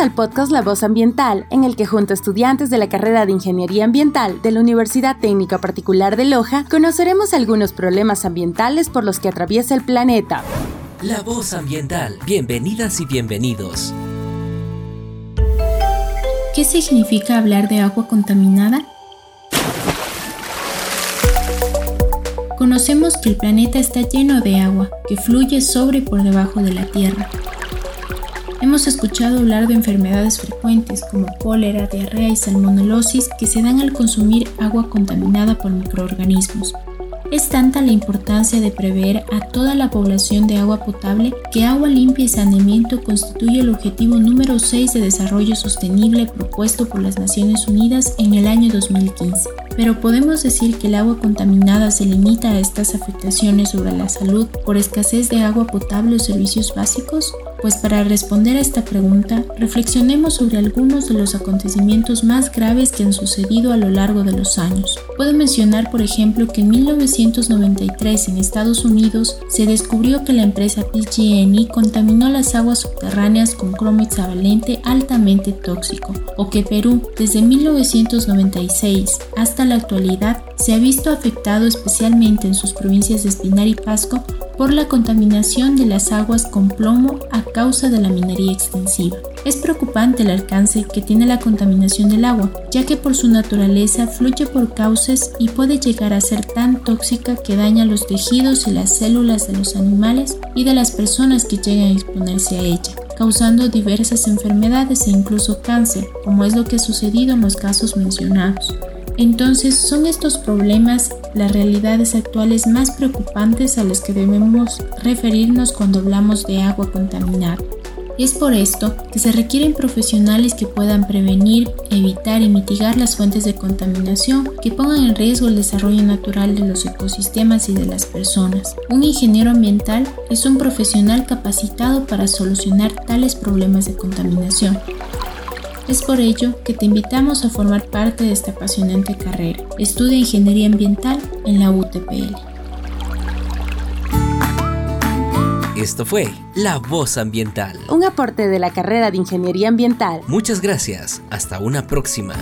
Al podcast La Voz Ambiental, en el que junto a estudiantes de la carrera de Ingeniería Ambiental de la Universidad Técnica Particular de Loja, conoceremos algunos problemas ambientales por los que atraviesa el planeta. La Voz Ambiental. Bienvenidas y bienvenidos. ¿Qué significa hablar de agua contaminada? Conocemos que el planeta está lleno de agua que fluye sobre y por debajo de la Tierra. Hemos escuchado hablar de enfermedades frecuentes como cólera, diarrea y salmonelosis que se dan al consumir agua contaminada por microorganismos. Es tanta la importancia de prever a toda la población de agua potable que agua limpia y saneamiento constituye el objetivo número 6 de desarrollo sostenible propuesto por las Naciones Unidas en el año 2015. Pero podemos decir que el agua contaminada se limita a estas afectaciones sobre la salud por escasez de agua potable o servicios básicos? Pues para responder a esta pregunta, reflexionemos sobre algunos de los acontecimientos más graves que han sucedido a lo largo de los años. Puedo mencionar, por ejemplo, que en 1993 en Estados Unidos se descubrió que la empresa PG&E contaminó las aguas subterráneas con cromo hexavalente altamente tóxico, o que Perú, desde 1996 hasta la actualidad, se ha visto afectado especialmente en sus provincias de Espinar y Pasco por la contaminación de las aguas con plomo a causa de la minería extensiva. Es preocupante el alcance que tiene la contaminación del agua, ya que por su naturaleza fluye por cauces y puede llegar a ser tan tóxica que daña los tejidos y las células de los animales y de las personas que llegan a exponerse a ella causando diversas enfermedades e incluso cáncer, como es lo que ha sucedido en los casos mencionados. Entonces, son estos problemas las realidades actuales más preocupantes a las que debemos referirnos cuando hablamos de agua contaminada. Es por esto que se requieren profesionales que puedan prevenir, evitar y mitigar las fuentes de contaminación que pongan en riesgo el desarrollo natural de los ecosistemas y de las personas. Un ingeniero ambiental es un profesional capacitado para solucionar tales problemas de contaminación. Es por ello que te invitamos a formar parte de esta apasionante carrera. Estudia Ingeniería Ambiental en la UTPL. Esto fue La Voz Ambiental. Un aporte de la carrera de Ingeniería Ambiental. Muchas gracias. Hasta una próxima.